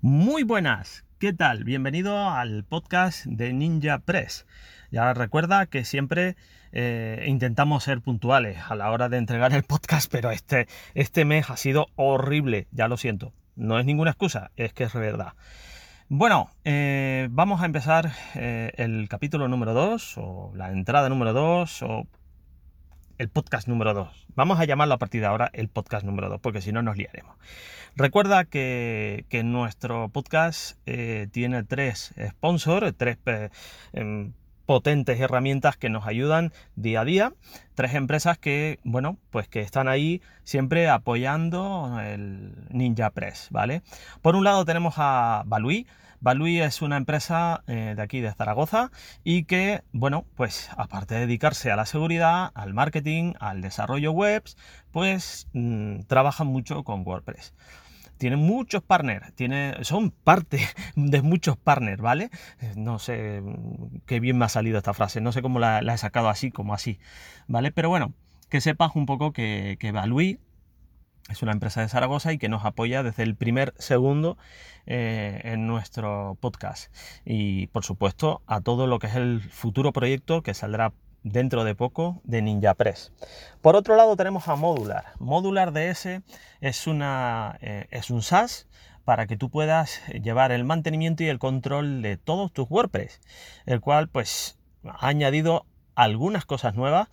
Muy buenas, ¿qué tal? Bienvenido al podcast de Ninja Press. Ya recuerda que siempre eh, intentamos ser puntuales a la hora de entregar el podcast, pero este, este mes ha sido horrible, ya lo siento. No es ninguna excusa, es que es verdad. Bueno, eh, vamos a empezar eh, el capítulo número 2 o la entrada número 2 o el podcast número 2. Vamos a llamarlo a partir de ahora el podcast número 2, porque si no nos liaremos. Recuerda que, nuestro podcast eh, tiene tres sponsors, tres em, potentes herramientas que nos ayudan día a día, tres empresas que, bueno, pues que están ahí siempre apoyando el Ninja Press, ¿vale? Por un lado tenemos a Balui, Balui es una empresa eh, de aquí de Zaragoza y que, bueno, pues aparte de dedicarse a la seguridad, al marketing, al desarrollo web, pues mm, trabajan mucho con WordPress. Tienen muchos partners, tiene, son parte de muchos partners, ¿vale? Eh, no sé mm, qué bien me ha salido esta frase, no sé cómo la, he sacado así como así, ¿vale? Pero bueno, que sepas un poco que, que Balui es una empresa de Zaragoza y que nos apoya desde el primer segundo eh, en nuestro podcast. Y por supuesto a todo lo que es el futuro proyecto que saldrá dentro de poco de Ninja Press. Por otro lado tenemos a Modular. Modular DS es, una, eh, es un SaaS para que tú puedas llevar el mantenimiento y el control de todos tus WordPress, el cual pues ha añadido algunas cosas nuevas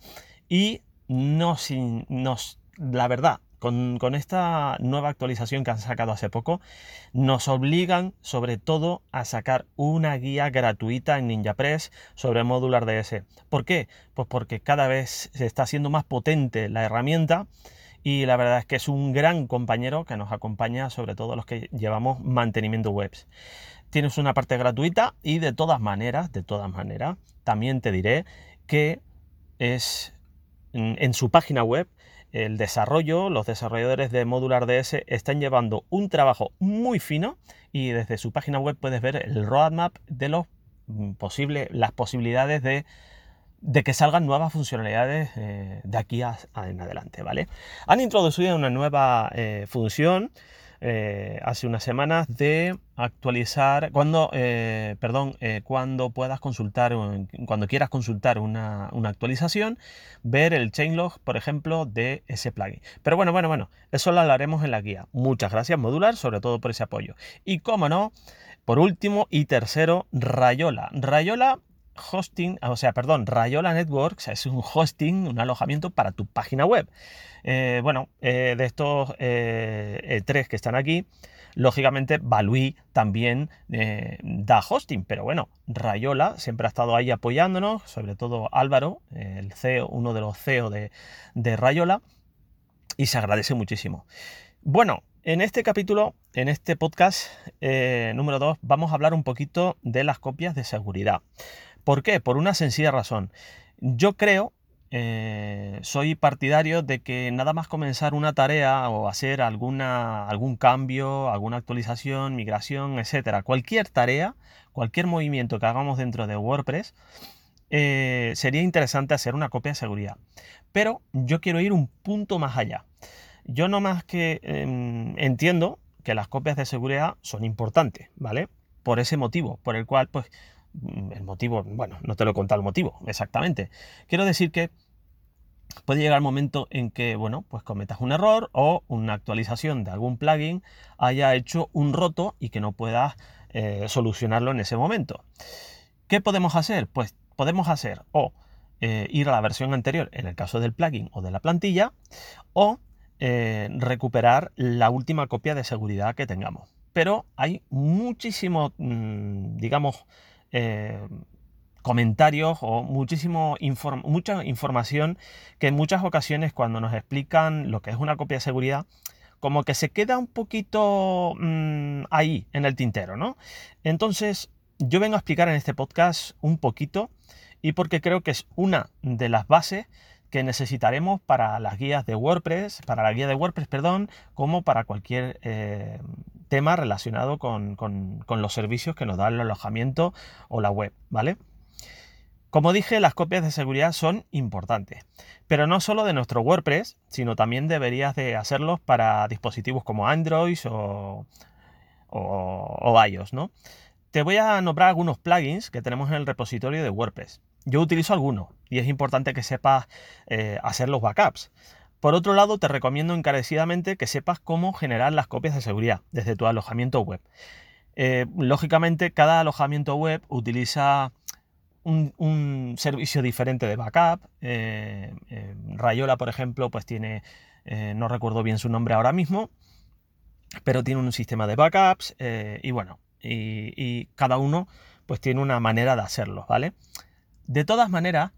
y nos, nos la verdad con, esta nueva actualización que han sacado hace poco, nos obligan sobre todo a sacar una guía gratuita en NinjaPress sobre Modular DS. ¿Por qué? Pues porque cada vez se está haciendo más potente la herramienta y la verdad es que es un gran compañero que nos acompaña sobre todo los que llevamos mantenimiento webs. Tienes una parte gratuita y de todas maneras, de todas maneras, también te diré que es en su página web el desarrollo, los desarrolladores de Modular DS están llevando un trabajo muy fino y desde su página web puedes ver el roadmap de mm, las posibilidades de, que salgan nuevas funcionalidades eh, de aquí en adelante, ¿vale? Han introducido una nueva eh, función eh, hace unas semanas de actualizar, cuando, eh, perdón, eh, cuando puedas consultar, cuando quieras consultar una, actualización, ver el chainlog, por ejemplo, de ese plugin. Pero bueno, bueno, bueno, eso lo hablaremos en la guía. Muchas gracias, Modular, sobre todo por ese apoyo. Y como no, por último y tercero, Rayola. Rayola hosting, o sea, perdón, Rayola Networks es un hosting, un alojamiento para tu página web. Eh, bueno, eh, de estos eh, tres que están aquí, lógicamente Balui también da hosting, pero bueno, Rayola siempre ha estado ahí apoyándonos, sobre todo Álvaro, el CEO, uno de los CEO de, de Rayola, y se agradece muchísimo. Bueno, en este capítulo, en este podcast número 2, vamos a hablar un poquito de las copias de seguridad. ¿Por qué? Por una sencilla razón. Yo creo, eh, soy partidario de que nada más comenzar una tarea o hacer alguna, algún cambio, alguna actualización, migración, etcétera, cualquier tarea, cualquier movimiento que hagamos dentro de WordPress, eh, sería interesante hacer una copia de seguridad. Pero yo quiero ir un punto más allá. Yo no más que em, entiendo que las copias de seguridad son importantes, ¿vale? Por ese motivo, por el cual, pues, el motivo, bueno, no te lo he contado el motivo exactamente. Quiero decir que puede llegar el momento en que, bueno, pues cometas un error o una actualización de algún plugin haya hecho un roto y que no puedas eh, solucionarlo en ese momento. ¿Qué podemos hacer? Pues podemos hacer o eh, ir a la versión anterior en el caso del plugin o de la plantilla o eh, recuperar la última copia de seguridad que tengamos. Pero hay muchísimo, mm, digamos, eh, comentarios o muchísimo mucha información que en muchas ocasiones cuando nos explican lo que es una copia de seguridad, como que se queda un poquito mm, ahí en el tintero, ¿no? Entonces, yo vengo a explicar en este podcast un poquito y porque creo que es una de las bases que necesitaremos para las guías de WordPress, para la guía de WordPress, perdón, como para cualquier eh, tema relacionado con, los servicios que nos da el alojamiento o la web, ¿vale? Como dije, las copias de seguridad son importantes, pero no solo de nuestro WordPress, sino también deberías de hacerlos para dispositivos como Android o, o, o iOS, ¿no? Te voy a nombrar algunos plugins que tenemos en el repositorio de WordPress. Yo utilizo algunos y es importante que sepas eh, hacer los backups. Por otro lado, te recomiendo encarecidamente que sepas cómo generar las copias de seguridad desde tu alojamiento web. Eh, lógicamente, cada alojamiento web utiliza un, servicio diferente de backup. Eh, Rayola, por ejemplo, pues tiene, no recuerdo bien su nombre ahora mismo, pero tiene un sistema de backups y bueno, y, cada uno pues tiene una manera de hacerlo, ¿vale? De todas maneras,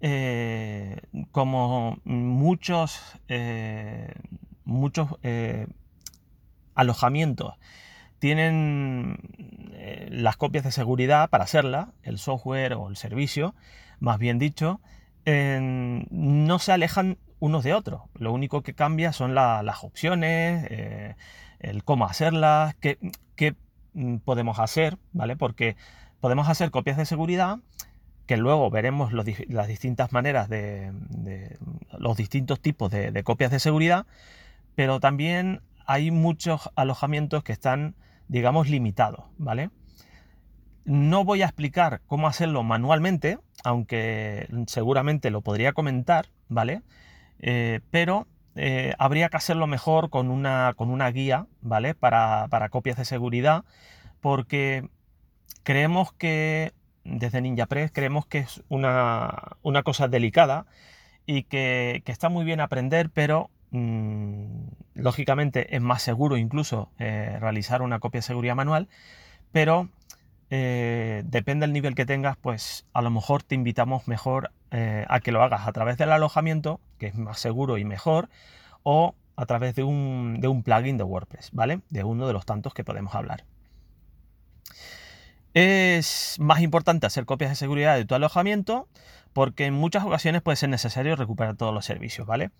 eh, como muchos, eh, muchos eh, alojamientos tienen las copias de seguridad para hacerla, el software o el servicio, más bien dicho, no se alejan unos de otros. Lo único que cambia son las opciones, el cómo hacerlas, qué, qué, mm, podemos hacer, ¿vale? Porque podemos hacer copias de seguridad que luego veremos las distintas maneras de, los distintos tipos de, copias de seguridad, pero también hay muchos alojamientos que están, digamos, limitados, ¿vale? No voy a explicar cómo hacerlo manualmente, aunque seguramente lo podría comentar, ¿vale? Eh, pero eh, habría que hacerlo mejor con una, con una guía, ¿vale? Para, para copias de seguridad, porque creemos que desde NinjaPress creemos que es una, cosa delicada y que, está muy bien aprender, pero mm, lógicamente es más seguro incluso eh, realizar una copia de seguridad manual, pero eh, depende del nivel que tengas, pues a lo mejor te invitamos mejor eh, a que lo hagas a través del alojamiento, que es más seguro y mejor, o a través de un, de un plugin de WordPress, ¿vale? De uno de los tantos que podemos hablar. Es más importante hacer copias de seguridad de tu alojamiento porque en muchas ocasiones puede ser necesario recuperar todos los servicios, ¿vale?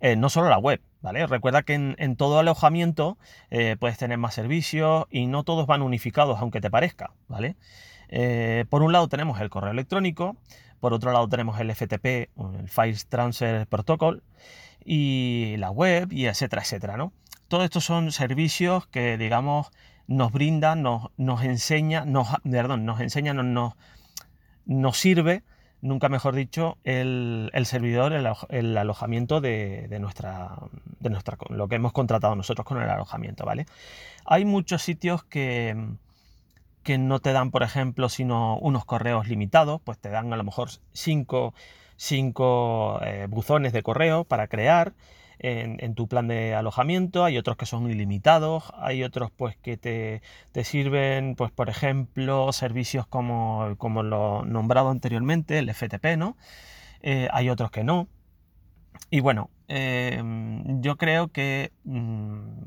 Eh, no solo la web, ¿vale? Recuerda que en, todo alojamiento eh, puedes tener más servicios y no todos van unificados aunque te parezca, ¿vale? Eh, por un lado tenemos el correo electrónico, por otro lado tenemos el FTP, el File Transfer Protocol, y la web, y etcétera, etcétera, ¿no? Todos estos son servicios que, digamos, nos brinda, nos, nos enseña, nos, perdón, nos enseña, nos, nos, sirve, nunca mejor dicho, el, servidor, el, alojamiento de, nuestra, de nuestra, lo que hemos contratado nosotros con el alojamiento, ¿vale? Hay muchos sitios que, que no te dan, por ejemplo, sino unos correos limitados, pues te dan a lo mejor cinco, cinco eh, buzones de correo para crear en, tu plan de alojamiento, hay otros que son ilimitados, hay otros pues que te, sirven, pues por ejemplo, servicios como, como lo nombrado anteriormente, el FTP, ¿no? Eh, hay otros que no. Y bueno, em, yo creo que mm,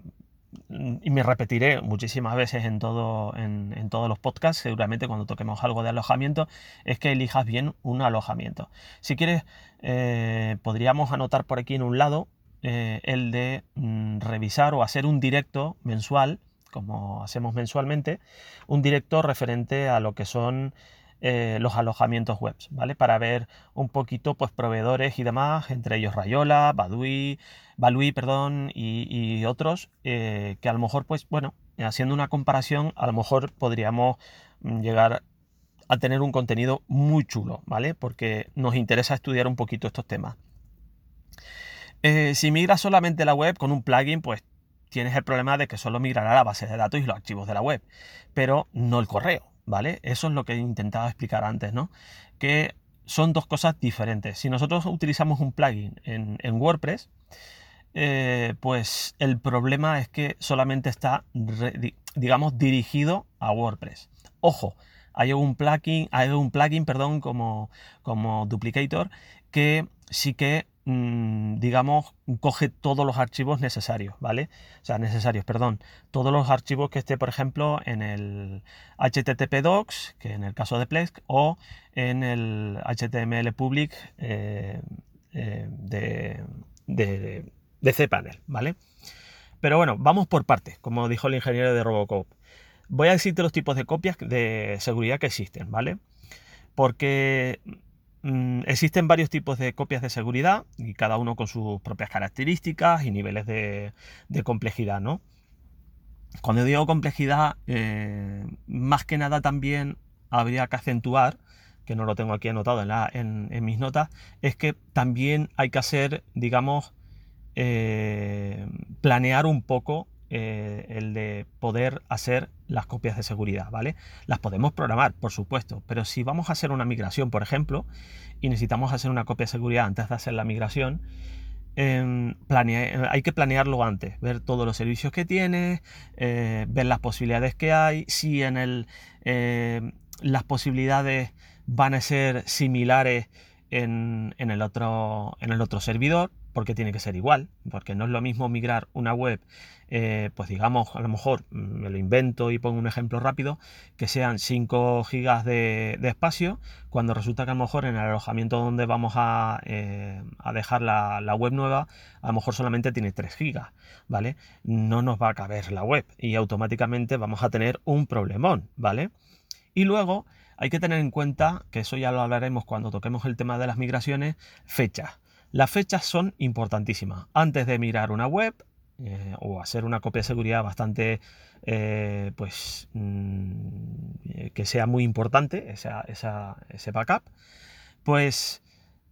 y me repetiré muchísimas veces en, todo, en, todos los podcasts, seguramente cuando toquemos algo de alojamiento, es que elijas bien un alojamiento. Si quieres, eh, podríamos anotar por aquí en un lado eh, el de mm, revisar o hacer un directo mensual, como hacemos mensualmente, un directo referente a lo que son eh, los alojamientos web, ¿vale? Para ver un poquito, pues, proveedores y demás, entre ellos Rayola, Badui, Balui, perdón, y, otros, eh, que a lo mejor, pues, bueno, haciendo una comparación, a lo mejor podríamos mm, llegar a tener un contenido muy chulo, ¿vale? Porque nos interesa estudiar un poquito estos temas. Eh, si migras solamente la web con un plugin, pues tienes el problema de que solo migrará la base de datos y los archivos de la web, pero no el correo, ¿vale? Eso es lo que he intentado explicar antes, ¿no? Que son dos cosas diferentes. Si nosotros utilizamos un plugin en, WordPress, eh, pues el problema es que solamente está, digamos, dirigido a WordPress. Ojo, hay un plugin, hay un plugin, perdón, como, como Duplicator, que sí que digamos, coge todos los archivos necesarios, ¿vale? O sea, necesarios, perdón. Todos los archivos que esté, por ejemplo, en el HTTP docs, que en el caso de Plex, o en el HTML public eh, eh, de, de, cPanel, ¿vale? Pero bueno, vamos por partes, como dijo el ingeniero de Robocop. Voy a decirte los tipos de copias de seguridad que existen, ¿vale? Porque Mm, existen varios tipos de copias de seguridad y cada uno con sus propias características y niveles de, complejidad, ¿no? Cuando digo complejidad, más que nada también habría que acentuar, que no lo tengo aquí anotado en, en mis notas, es que también hay que hacer, digamos, planear un poco eh, el de poder hacer las copias de seguridad, ¿vale? Las podemos programar, por supuesto, pero si vamos a hacer una migración, por ejemplo, y necesitamos hacer una copia de seguridad antes de hacer la migración, em, hay que planearlo antes, ver todos los servicios que tiene, eh, ver las posibilidades que hay, si en el, eh, las posibilidades van a ser similares en, el otro, en el otro servidor, porque tiene que ser igual, porque no es lo mismo migrar una web, eh, pues digamos, a lo mejor mm, me lo invento y pongo un ejemplo rápido, que sean 5 gigas de, espacio, cuando resulta que a lo mejor en el alojamiento donde vamos a, eh, dejar la, web nueva, a lo mejor solamente tiene 3 gigas, ¿vale? No nos va a caber la web y automáticamente vamos a tener un problemón, ¿vale? Y luego hay que tener en cuenta, que eso ya lo hablaremos cuando toquemos el tema de las migraciones, fechas. Las fechas son importantísimas. Antes de mirar una web eh, o hacer una copia de seguridad bastante, eh, pues, mm, que sea muy importante, ese backup, pues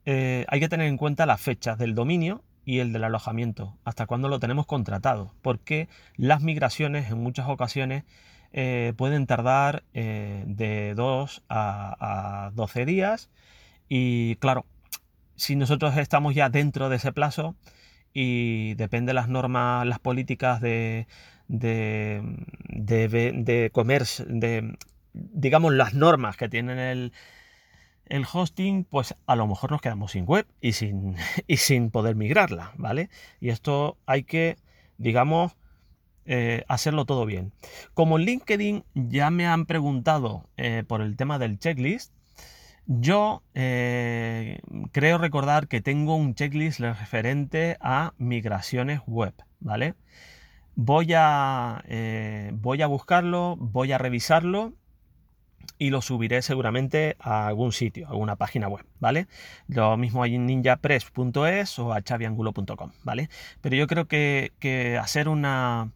eh, hay que tener en cuenta las fechas del dominio y el del alojamiento, hasta cuándo lo tenemos contratado, porque las migraciones en muchas ocasiones pueden tardar de 2 a, a 12 días y claro, si nosotros estamos ya dentro de ese plazo y depende de las normas, las políticas de, de, de, comercio, de, digamos, las normas que tienen el, el hosting, pues a lo mejor nos quedamos sin web y sin, y sin poder migrarla, ¿vale? Y esto hay que, digamos, eh, hacerlo todo bien. Como en LinkedIn ya me han preguntado eh, por el tema del checklist, yo eh, creo recordar que tengo un checklist referente a migraciones web, ¿vale? Voy a, eh, voy a buscarlo, voy a revisarlo y lo subiré seguramente a algún sitio, a alguna página web, ¿vale? Lo mismo hay en ninjapress.es o a chaviangulo.com, ¿vale? Pero yo creo que, que hacer una,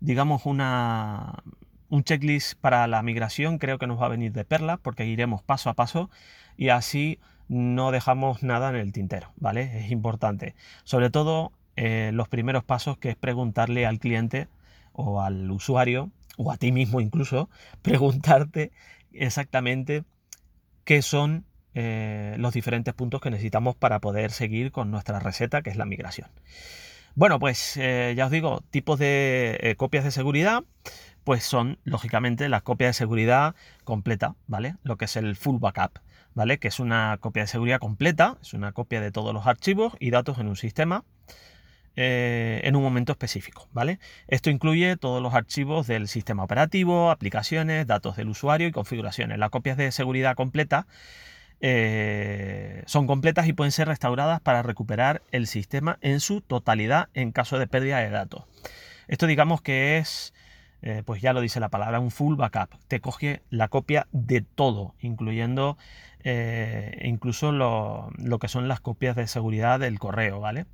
digamos, una, un checklist para la migración creo que nos va a venir de perla porque iremos paso a paso y así no dejamos nada en el tintero, ¿vale? Es importante. Sobre todo eh, los primeros pasos que es preguntarle al cliente o al usuario o a ti mismo incluso, preguntarte exactamente qué son eh, los diferentes puntos que necesitamos para poder seguir con nuestra receta que es la migración. Bueno, pues eh, ya os digo, tipos de copias de seguridad pues son lógicamente las copias de seguridad completa, ¿vale? Lo que es el full backup, ¿vale? Que es una copia de seguridad completa, es una copia de todos los archivos y datos en un sistema eh, en un momento específico, ¿vale? Esto incluye todos los archivos del sistema operativo, aplicaciones, datos del usuario y configuraciones. Las copias de seguridad completa eh, son completas y pueden ser restauradas para recuperar el sistema en su totalidad en caso de pérdida de datos. Esto digamos que es eh, pues ya lo dice la palabra, un full backup. Te coge la copia de todo, incluyendo eh, incluso lo, que son las copias de seguridad del correo, ¿vale?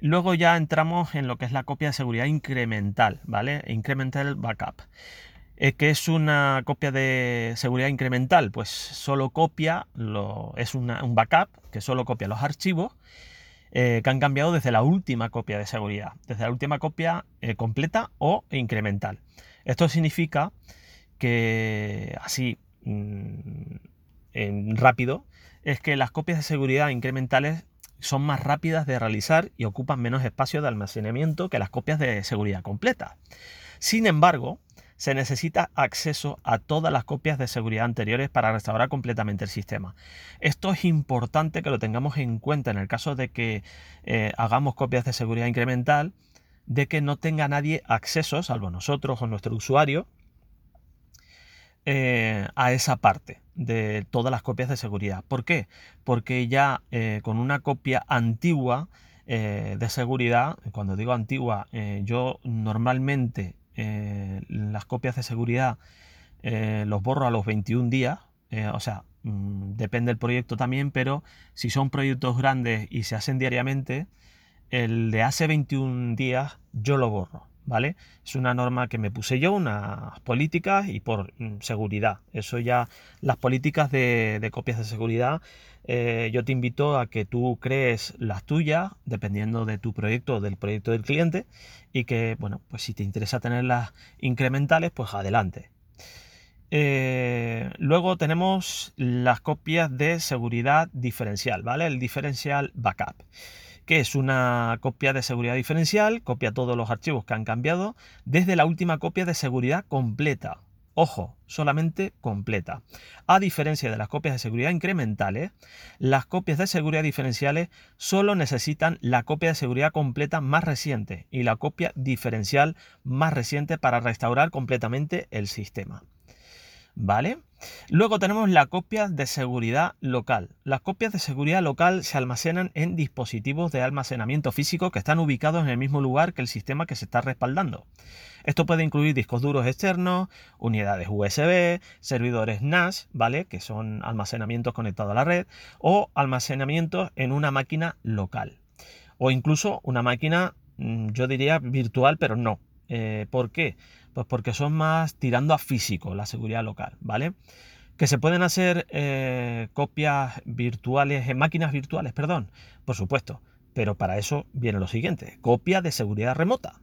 Luego ya entramos en lo que es la copia de seguridad incremental, ¿vale? Incremental backup. Eh, ¿Qué es una copia de seguridad incremental? Pues solo copia, lo, es un backup que solo copia los archivos eh, que han cambiado desde la última copia de seguridad, desde la última copia eh, completa o incremental. Esto significa que así mm, en rápido es que las copias de seguridad incrementales son más rápidas de realizar y ocupan menos espacio de almacenamiento que las copias de seguridad completa. Sin embargo, se necesita acceso a todas las copias de seguridad anteriores para restaurar completamente el sistema. Esto es importante que lo tengamos en cuenta en el caso de que eh, hagamos copias de seguridad incremental, de que no tenga nadie acceso, salvo nosotros o nuestro usuario, eh, a esa parte de todas las copias de seguridad. ¿Por qué? Porque ya eh, con una copia antigua de seguridad, cuando digo antigua, yo normalmente eh, las copias de seguridad eh, los borro a los 21 días, eh, o sea, mm, depende del proyecto también, pero si son proyectos grandes y se hacen diariamente, el de hace 21 días yo lo borro, Es una norma que me puse yo, unas políticas y por mm, seguridad. Eso ya, las políticas de, copias de seguridad, eh, yo te invito a que tú crees las tuyas, dependiendo de tu proyecto del proyecto del cliente, y que, bueno, pues si te interesa tenerlas incrementales, pues adelante. Eh, luego tenemos las copias de seguridad diferencial, ¿vale? El diferencial backup que es una copia de seguridad diferencial, copia todos los archivos que han cambiado desde la última copia de seguridad completa. Ojo, solamente completa. A diferencia de las copias de seguridad incrementales, las copias de seguridad diferenciales solo necesitan la copia de seguridad completa más reciente y la copia diferencial más reciente para restaurar completamente el sistema. ¿Vale? Luego tenemos la copia de seguridad local. Las copias de seguridad local se almacenan en dispositivos de almacenamiento físico que están ubicados en el mismo lugar que el sistema que se está respaldando. Esto puede incluir discos duros externos, unidades USB, servidores NAS, ¿vale? Que son almacenamientos conectados a la red, o almacenamientos en una máquina local. O incluso una máquina, mm, yo diría virtual, pero no. Eh, ¿Por qué? Pues porque son más tirando a físico, la seguridad local, ¿vale? Que se pueden hacer eh, copias virtuales, en máquinas virtuales, perdón, por supuesto. Pero para eso viene lo siguiente, copia de seguridad remota.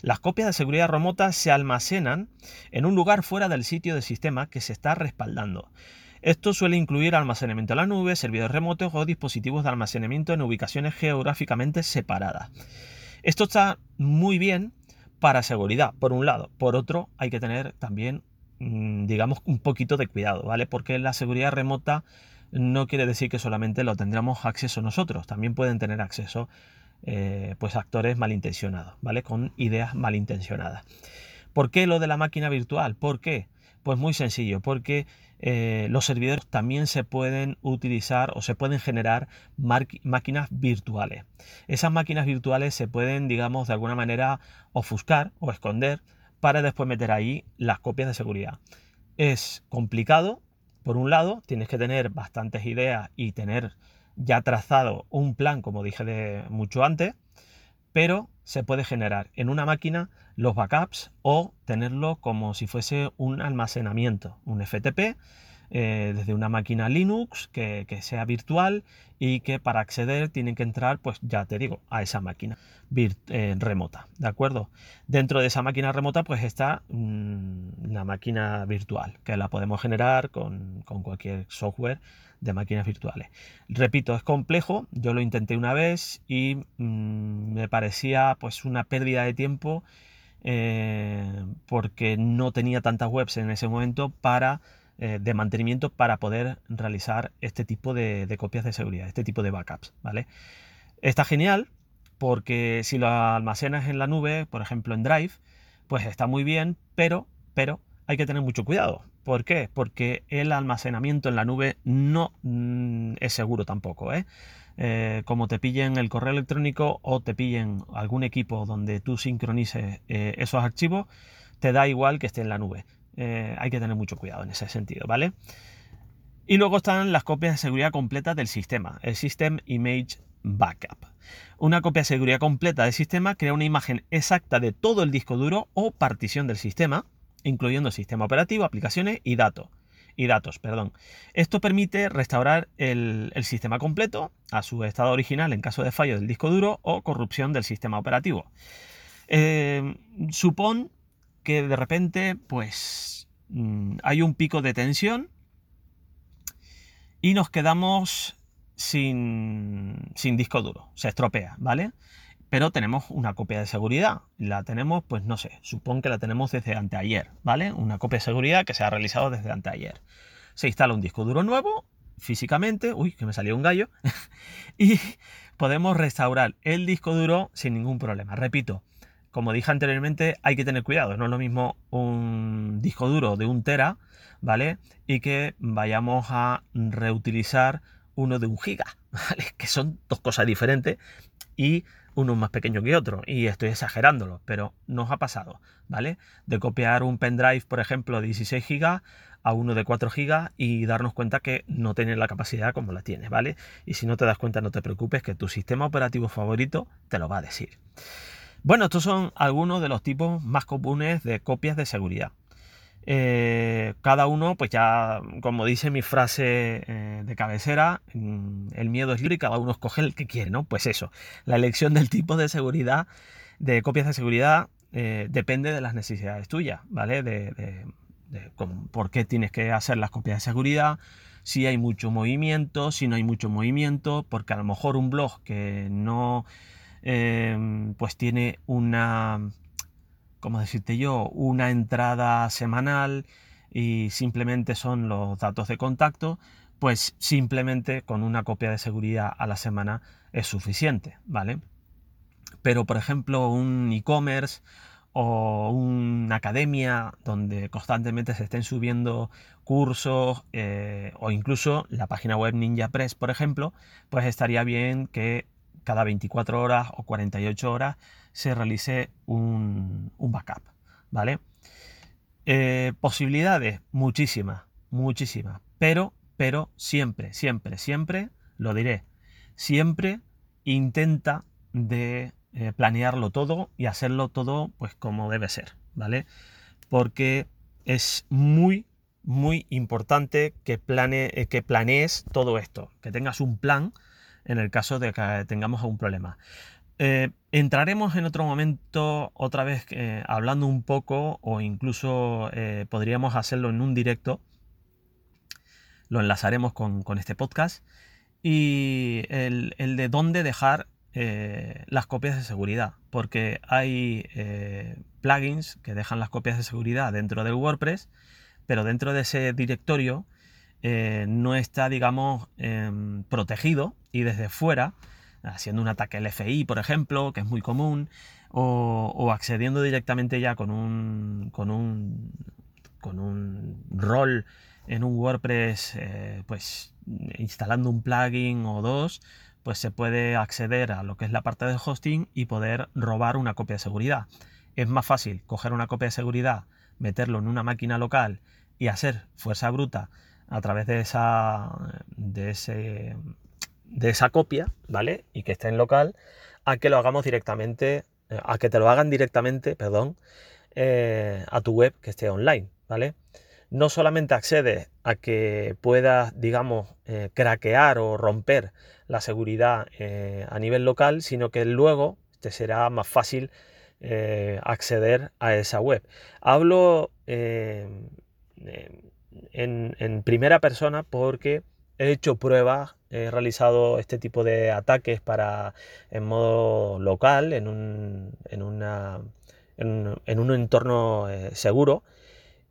Las copias de seguridad remota se almacenan en un lugar fuera del sitio del sistema que se está respaldando. Esto suele incluir almacenamiento en la nube, servidores remotos o dispositivos de almacenamiento en ubicaciones geográficamente separadas. Esto está muy bien para seguridad, por un lado. Por otro, hay que tener también, mm, digamos, un poquito de cuidado, ¿vale? Porque la seguridad remota no quiere decir que solamente lo tendremos acceso nosotros, también pueden tener acceso eh, pues actores malintencionados, ¿vale? Con ideas malintencionadas. ¿Por qué lo de la máquina virtual? ¿Por qué? Pues muy sencillo, porque eh, los servidores también se pueden utilizar o se pueden generar máquinas virtuales. Esas máquinas virtuales se pueden, digamos, de alguna manera ofuscar o esconder para después meter ahí las copias de seguridad. Es complicado, por un lado, tienes que tener bastantes ideas y tener ya trazado un plan, como dije de mucho antes, pero se puede generar en una máquina los backups o tenerlo como si fuese un almacenamiento, un FTP, eh, desde una máquina Linux que, sea virtual y que para acceder tienen que entrar, pues ya te digo, a esa máquina eh, remota, ¿de acuerdo? Dentro de esa máquina remota pues está mm, una máquina virtual que la podemos generar con, con cualquier software de máquinas virtuales. Repito, es complejo, yo lo intenté una vez y mm, me parecía pues una pérdida de tiempo eh, porque no tenía tantas webs en ese momento para eh, de mantenimiento para poder realizar este tipo de, de, copias de seguridad, este tipo de backups, ¿vale? Está genial porque si lo almacenas en la nube, por ejemplo en Drive, pues está muy bien, pero, pero hay que tener mucho cuidado. ¿Por qué? Porque el almacenamiento en la nube no mm, es seguro tampoco. ¿eh? ¿eh? como te pillen el correo electrónico o te pillen algún equipo donde tú sincronices eh, esos archivos, te da igual que esté en la nube. Eh, hay que tener mucho cuidado en ese sentido, ¿vale? Y luego están las copias de seguridad completa del sistema, el System Image Backup. Una copia de seguridad completa del sistema crea una imagen exacta de todo el disco duro o partición del sistema, incluyendo sistema operativo, aplicaciones y datos. Y datos, perdón. Esto permite restaurar el, sistema completo a su estado original en caso de fallo del disco duro o corrupción del sistema operativo. Eh, supón que de repente, pues, mm, hay un pico de tensión y nos quedamos sin, sin disco duro. Se estropea, ¿vale? Pero tenemos una copia de seguridad. La tenemos, pues no sé, supongo que la tenemos desde anteayer, ¿vale? Una copia de seguridad que se ha realizado desde anteayer. Se instala un disco duro nuevo, físicamente, uy, que me salió un gallo, y podemos restaurar el disco duro sin ningún problema. Repito, como dije anteriormente, hay que tener cuidado, no es lo mismo un disco duro de un tera, ¿vale? Y que vayamos a reutilizar uno de un giga, ¿vale? Que son dos cosas diferentes y uno más pequeño que otro. Y estoy exagerándolo, pero nos ha pasado, ¿vale? De copiar un pendrive, por ejemplo, de 16 GB a uno de 4 GB y darnos cuenta que no tiene la capacidad como la tiene, ¿vale? Y si no te das cuenta, no te preocupes, que tu sistema operativo favorito te lo va a decir. Bueno, estos son algunos de los tipos más comunes de copias de seguridad. Eh, cada uno, pues ya, como dice mi frase eh, de cabecera, mm, el miedo es libre y cada uno escoge el que quiere, ¿no? Pues eso, la elección del tipo de seguridad, de copias de seguridad, eh, depende de las necesidades tuyas, ¿vale? De, por qué tienes que hacer las copias de seguridad, si hay mucho movimiento, si no hay mucho movimiento, porque a lo mejor un blog que no, pues tiene una como decirte yo, una entrada semanal y simplemente son los datos de contacto, pues simplemente con una copia de seguridad a la semana es suficiente, ¿vale? Pero por ejemplo un e-commerce o una academia donde constantemente se estén subiendo cursos eh, o incluso la página web NinjaPress, por ejemplo, pues estaría bien que cada 24 horas o 48 horas se realice un, backup, ¿vale? Eh, posibilidades, muchísimas, muchísimas, pero, pero siempre, siempre, siempre, lo diré, siempre intenta de eh, planearlo todo y hacerlo todo pues como debe ser, ¿vale? Porque es muy, muy importante que, plane, eh, que planees todo esto, que tengas un plan en el caso de que tengamos algún problema. Eh, entraremos en otro momento otra vez eh, hablando un poco o incluso eh, podríamos hacerlo en un directo. Lo enlazaremos con, este podcast. Y el, de dónde dejar las copias de seguridad. Porque hay plugins que dejan las copias de seguridad dentro del WordPress, pero dentro de ese directorio no está, digamos, em, protegido y desde fuera haciendo un ataque LFI, por ejemplo, que es muy común, o, accediendo directamente ya con un, con un, con un rol en un WordPress, eh, pues instalando un plugin o dos, pues se puede acceder a lo que es la parte de hosting y poder robar una copia de seguridad. Es más fácil coger una copia de seguridad, meterlo en una máquina local y hacer fuerza bruta a través de esa de ese de esa copia, ¿vale? Y que esté en local, a que lo hagamos directamente, eh, a que te lo hagan directamente, perdón, eh, a tu web que esté online, ¿vale? No solamente accede a que puedas, digamos, eh, craquear o romper la seguridad a nivel local, sino que luego te será más fácil acceder a esa web. Hablo en, en primera persona porque he hecho pruebas he realizado este tipo de ataques para en modo local, en un, en una, en, un entorno eh, seguro.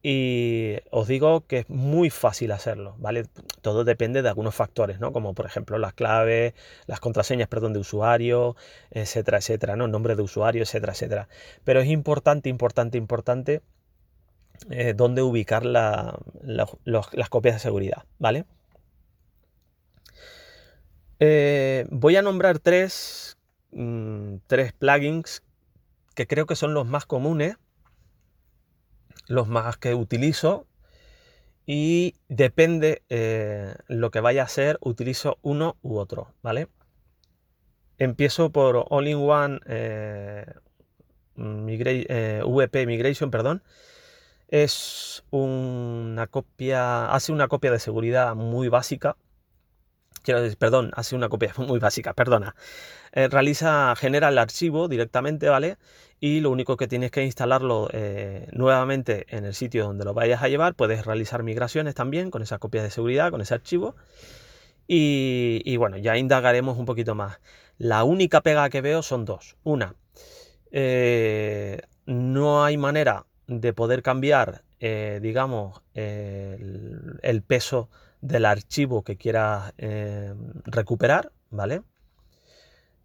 Y os digo que es muy fácil hacerlo, ¿vale? Todo depende de algunos factores, ¿no? Como por ejemplo las claves, las contraseñas, perdón, de usuario, etcétera, etcétera, ¿no? Nombre de usuario, etcétera, etcétera. Pero es importante, importante, importante eh, dónde ubicar las copias de seguridad, ¿vale? Eh, voy a nombrar tres, mm, tres plugins que creo que son los más comunes, los más que utilizo y depende eh, lo que vaya a hacer, utilizo uno u otro, ¿vale? Empiezo por All-in-One eh, VP Migration, perdón. Es una copia, hace una copia de seguridad muy básica quiero decir, perdón, hace una copia muy básica, perdona. Eh, realiza, genera el archivo directamente, ¿vale? Y lo único que tienes que instalarlo eh, nuevamente en el sitio donde lo vayas a llevar. Puedes realizar migraciones también con esas copias de seguridad, con ese archivo. Y, bueno, ya indagaremos un poquito más. La única pega que veo son dos. Una, eh, no hay manera de poder cambiar, digamos, el peso del archivo que quieras eh, recuperar, ¿vale?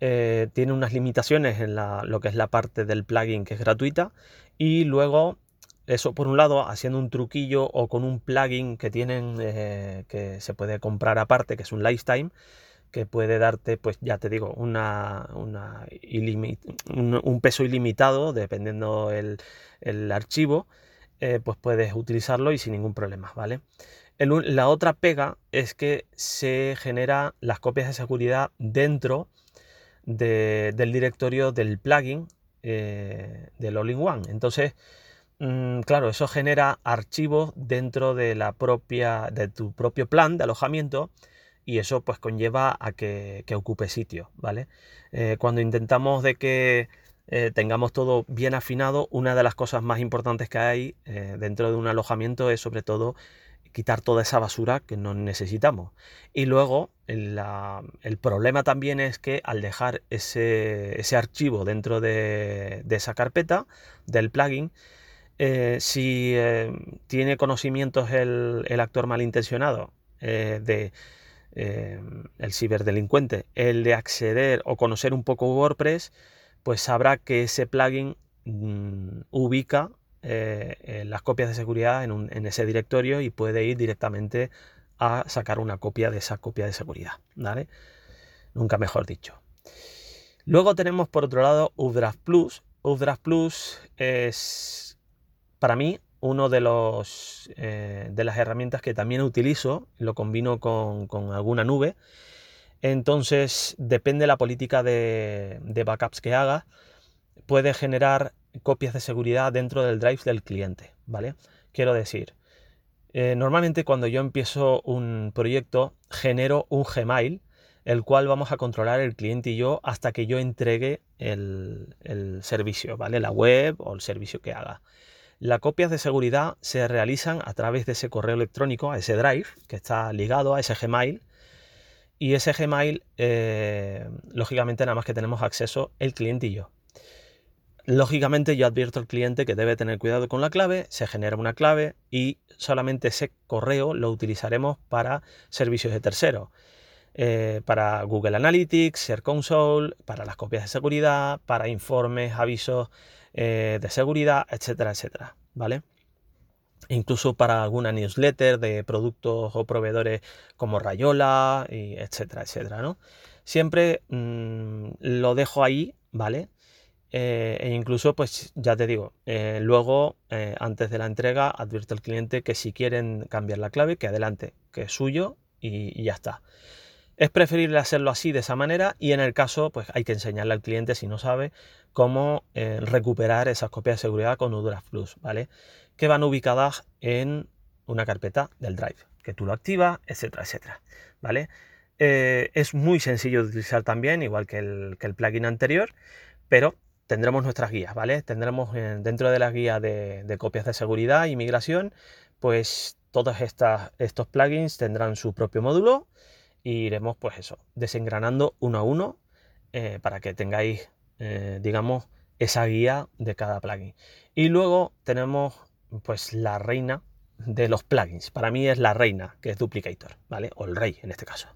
Eh, tiene unas limitaciones en lo que es la parte del plugin que es gratuita y luego eso por un lado haciendo un truquillo o con un plugin que tienen eh, que se puede comprar aparte que es un lifetime que puede darte pues ya te digo una, una un, peso ilimitado dependiendo el, el archivo pues puedes utilizarlo y sin ningún problema vale la otra pega es que se genera las copias de seguridad dentro del directorio del plugin eh, del All-in-One. Entonces, mm, claro, eso genera archivos dentro de la propia, de tu propio plan de alojamiento y eso pues conlleva a que, ocupe sitio, ¿vale? Eh, cuando intentamos de que eh, tengamos todo bien afinado, una de las cosas más importantes que hay dentro de un alojamiento es sobre todo quitar toda esa basura que no necesitamos. Y luego el, problema también es que al dejar ese, archivo dentro de, esa carpeta del plugin, eh, si eh, tiene conocimientos el, actor malintencionado eh, de el ciberdelincuente, el de acceder o conocer un poco WordPress, pues sabrá que ese plugin mm, ubica eh, las copias de seguridad en, ese directorio y puede ir directamente a sacar una copia de esa copia de seguridad. ¿vale? Nunca mejor dicho. Luego tenemos por otro lado Updraft Plus. Updraft Plus es para mí uno de eh, de las herramientas que también utilizo, lo combino con, alguna nube. Entonces, depende de la política de, backups que haga, puede generar copias de seguridad dentro del drive del cliente, ¿vale? Quiero decir, eh, normalmente cuando yo empiezo un proyecto genero un Gmail, el cual vamos a controlar el cliente y yo hasta que yo entregue el, servicio, ¿vale? La web o el servicio que haga. Las copias de seguridad se realizan a través de ese correo electrónico, a ese drive que está ligado a ese Gmail. Y ese Gmail, eh, lógicamente, nada más que tenemos acceso el cliente yo. Lógicamente yo advierto al cliente que debe tener cuidado con la clave, se genera una clave y solamente ese correo lo utilizaremos para servicios de terceros. Eh, para Google Analytics, Share Console, para las copias de seguridad, para informes, avisos eh, de seguridad, etcétera, etcétera, ¿vale? Incluso para alguna newsletter de productos o proveedores como Rayola, y etcétera, etcétera, ¿no? Siempre mm, lo dejo ahí, ¿vale? Eh, e incluso, pues ya te digo, eh, luego, eh, antes de la entrega, advierto al cliente que si quieren cambiar la clave, que adelante, que es suyo y, ya está. Es preferible hacerlo así, de esa manera, y en el caso, pues hay que enseñarle al cliente, si no sabe, cómo recuperar esas copias de seguridad con Udras Plus, ¿vale? Que van ubicadas en una carpeta del Drive, que tú lo activas, etcétera, etcétera, ¿vale? es muy sencillo de utilizar también, igual que el, plugin anterior, pero tendremos nuestras guías, ¿vale? Tendremos eh, dentro de la guía de, copias de seguridad y migración, pues todos estos plugins tendrán su propio módulo y iremos, pues eso, desengranando uno a uno eh, para que tengáis, eh, digamos, esa guía de cada plugin. Y luego tenemos, pues, la reina de los plugins. Para mí es la reina, que es Duplicator, ¿vale? O el rey en este caso.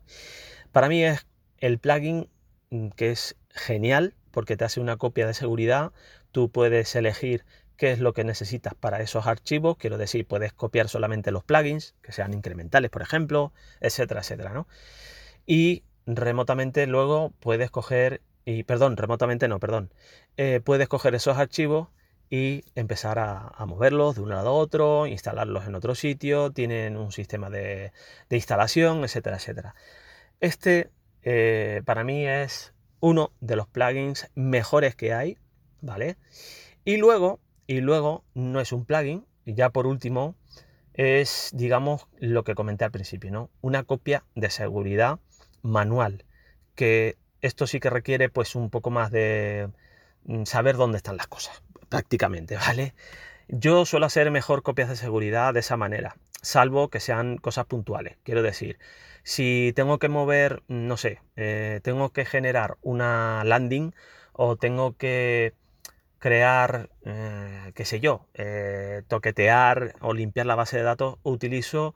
Para mí es el plugin mm, que es genial porque te hace una copia de seguridad, tú puedes elegir qué es lo que necesitas para esos archivos, quiero decir, puedes copiar solamente los plugins, que sean incrementales, por ejemplo, etcétera, etcétera, ¿no? Y remotamente luego puedes coger, y perdón, remotamente no, perdón, eh, puedes coger esos archivos y empezar a, moverlos de un lado a otro, instalarlos en otro sitio, tienen un sistema de, instalación, etcétera, etcétera. Este eh, para mí es uno de los plugins mejores que hay, ¿vale? Y luego, y luego no es un plugin, y ya por último es, digamos, lo que comenté al principio, ¿no? Una copia de seguridad manual, que esto sí que requiere pues un poco más de mm, saber dónde están las cosas, prácticamente, ¿vale? Yo suelo hacer mejor copias de seguridad de esa manera, salvo que sean cosas puntuales. Quiero decir, si tengo que mover, no sé, eh, tengo que generar una landing o tengo que crear, eh, qué sé yo, eh, toquetear o limpiar la base de datos, utilizo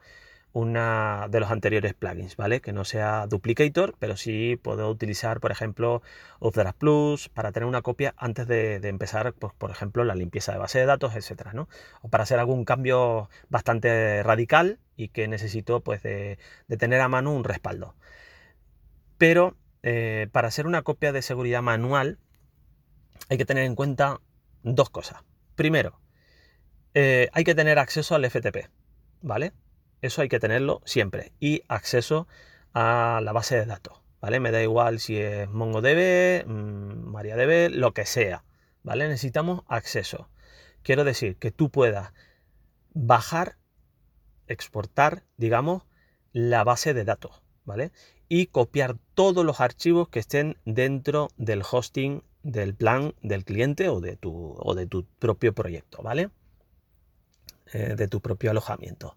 una de los anteriores plugins, ¿vale? Que no sea Duplicator, pero sí puedo utilizar, por ejemplo, Updraft Plus para tener una copia antes de, empezar, pues, por ejemplo, la limpieza de base de datos, etcétera, ¿no? O para hacer algún cambio bastante radical y que necesito, pues, de, tener a mano un respaldo. Pero eh, para hacer una copia de seguridad manual hay que tener en cuenta dos cosas. Primero, eh, hay que tener acceso al FTP, ¿vale? Eso hay que tenerlo siempre. Y acceso a la base de datos. ¿Vale? Me da igual si es MongoDB, mm, MariaDB, lo que sea. ¿vale? Necesitamos acceso. Quiero decir que tú puedas bajar, exportar, digamos, la base de datos, ¿vale? Y copiar todos los archivos que estén dentro del hosting del plan del cliente o de tu, o de tu propio proyecto, ¿vale? Eh, de tu propio alojamiento.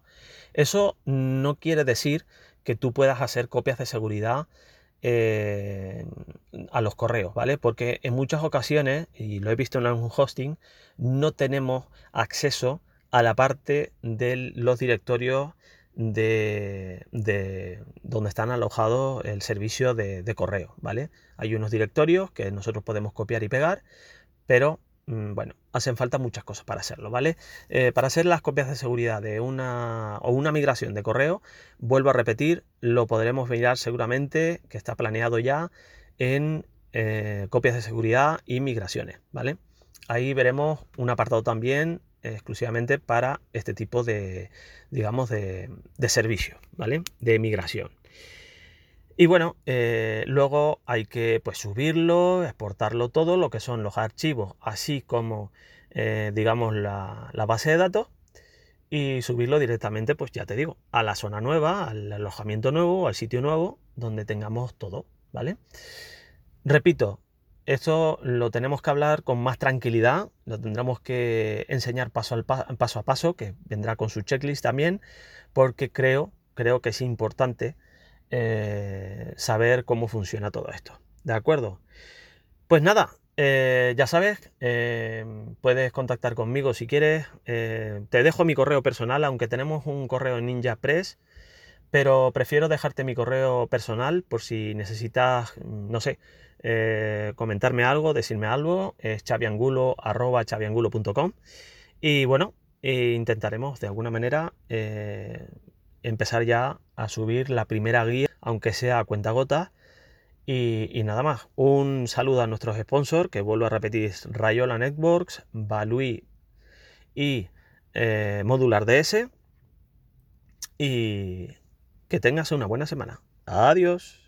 Eso no quiere decir que tú puedas hacer copias de seguridad eh, a los correos, ¿vale? Porque en muchas ocasiones, y lo he visto en algún hosting, no tenemos acceso a la parte de los directorios de, donde están alojados el servicio de, de, correo, ¿vale? Hay unos directorios que nosotros podemos copiar y pegar, pero bueno, hacen falta muchas cosas para hacerlo, ¿vale? Eh, para hacer las copias de seguridad de una o una migración de correo, vuelvo a repetir, lo podremos mirar seguramente, que está planeado ya en eh, copias de seguridad y migraciones, ¿vale? Ahí veremos un apartado también exclusivamente para este tipo de, digamos, de, servicio, ¿vale? De migración. Y bueno, eh, luego hay que pues, subirlo, exportarlo todo, lo que son los archivos, así como, eh, digamos, la, la, base de datos, y subirlo directamente, pues ya te digo, a la zona nueva, al alojamiento nuevo, al sitio nuevo, donde tengamos todo, ¿vale? Repito, esto lo tenemos que hablar con más tranquilidad, lo tendremos que enseñar paso, al paso a paso, que vendrá con su checklist también, porque creo, creo que es importante eh, saber cómo funciona todo esto. ¿De acuerdo? Pues nada, eh, ya sabes, eh, puedes contactar conmigo si quieres. te dejo mi correo personal, aunque tenemos un correo Ninja Press, pero prefiero dejarte mi correo personal por si necesitas, no sé, comentarme algo, decirme algo, es chaviangulo, arroba chaviangulo.com y bueno, intentaremos de alguna manera empezar ya a subir la primera guía, aunque sea a cuenta gota. Y, nada más, un saludo a nuestros sponsors, que vuelvo a repetir, Rayola Networks, Balui y eh, Modular DS. Y que tengas una buena semana. Adiós.